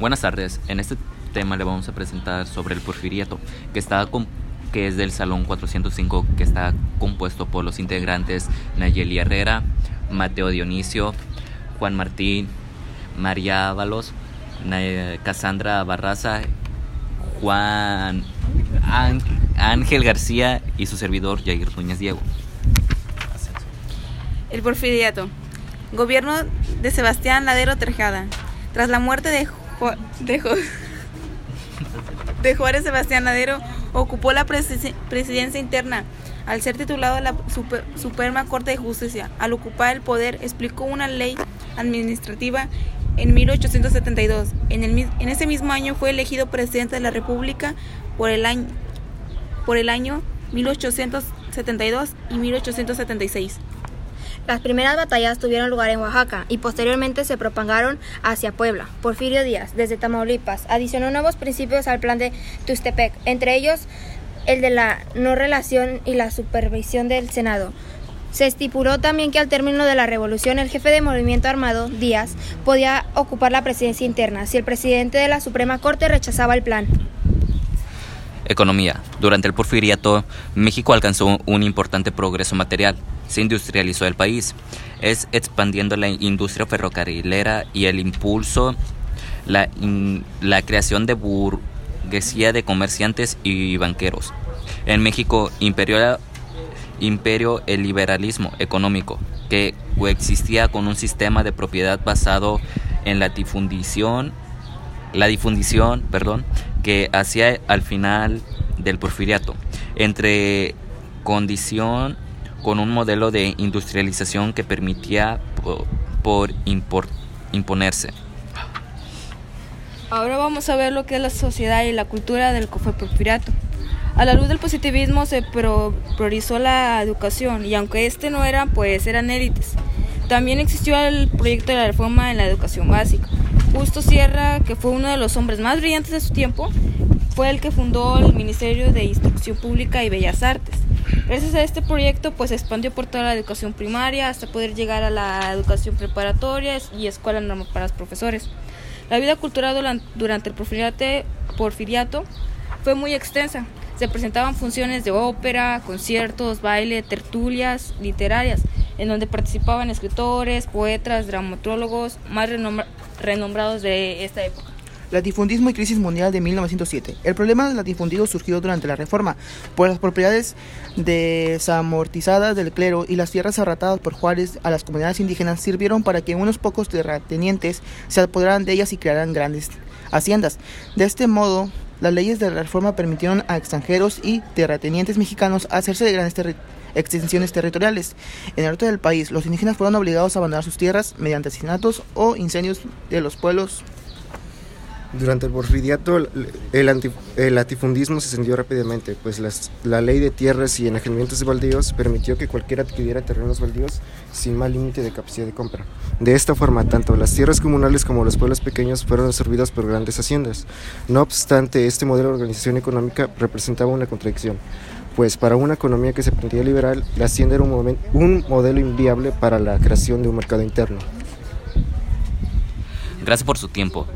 Buenas tardes. En este tema le vamos a presentar sobre el porfiriato, que está que es del Salón 405, que está compuesto por los integrantes Nayeli Herrera, Mateo Dionisio, Juan Martín, María Ábalos, Casandra Barraza, Juan Ángel García y su servidor Jair Núñez Diego. El porfiriato. Gobierno de Sebastián Ladero Terjada. Tras la muerte de, de, Juárez Sebastián Ladero, ocupó la presidencia interna. Al ser titulado la Suprema Corte de Justicia, al ocupar el poder, explicó una ley administrativa en 1872. En, el, en ese mismo año fue elegido presidente de la República por el año, por el año 1872 y 1876. Las primeras batallas tuvieron lugar en Oaxaca y posteriormente se propagaron hacia Puebla. Porfirio Díaz, desde Tamaulipas, adicionó nuevos principios al plan de Tustepec, entre ellos el de la no relación y la supervisión del Senado. Se estipuló también que al término de la revolución el jefe de movimiento armado, Díaz, podía ocupar la presidencia interna si el presidente de la Suprema Corte rechazaba el plan. Economía. Durante el porfiriato, México alcanzó un importante progreso material se industrializó el país, es expandiendo la industria ferrocarrilera y el impulso, la, la creación de burguesía de comerciantes y banqueros. En México imperio, imperio el liberalismo económico, que coexistía con un sistema de propiedad basado en la difundición, la difundición, perdón, que hacía al final del porfiriato, entre condición con un modelo de industrialización que permitía por, imponerse. Ahora vamos a ver lo que es la sociedad y la cultura del porfiriato. A la luz del positivismo se priorizó la educación y aunque este no era, pues eran élites. También existió el proyecto de la reforma en la educación básica. Justo Sierra, que fue uno de los hombres más brillantes de su tiempo, fue el que fundó el Ministerio de Instrucción Pública y Bellas Artes. Gracias a este proyecto pues se expandió por toda la educación primaria hasta poder llegar a la educación preparatoria y escuela normal para los profesores. La vida cultural durante el porfiriato fue muy extensa. Se presentaban funciones de ópera, conciertos, baile, tertulias literarias, en donde participaban escritores, poetas, dramatólogos más renombrados de esta época. Latifundismo y crisis mundial de 1907. El problema del latifundio surgió durante la Reforma, por las propiedades desamortizadas del clero y las tierras arratadas por Juárez a las comunidades indígenas sirvieron para que unos pocos terratenientes se apoderaran de ellas y crearan grandes haciendas. De este modo, las leyes de la Reforma permitieron a extranjeros y terratenientes mexicanos hacerse de grandes extensiones territoriales. En el norte del país, los indígenas fueron obligados a abandonar sus tierras mediante asesinatos o incendios de los pueblos durante el porfiriato, el, latifundismo se extendió rápidamente, pues la ley de tierras y enajenamientos de baldíos permitió que cualquiera adquiriera terrenos baldíos sin más límite de capacidad de compra. De esta forma, tanto las tierras comunales como los pueblos pequeños fueron absorbidos por grandes haciendas. No obstante, este modelo de organización económica representaba una contradicción, pues para una economía que se pretendía liberal, la hacienda era un, un modelo inviable para la creación de un mercado interno. Gracias por su tiempo.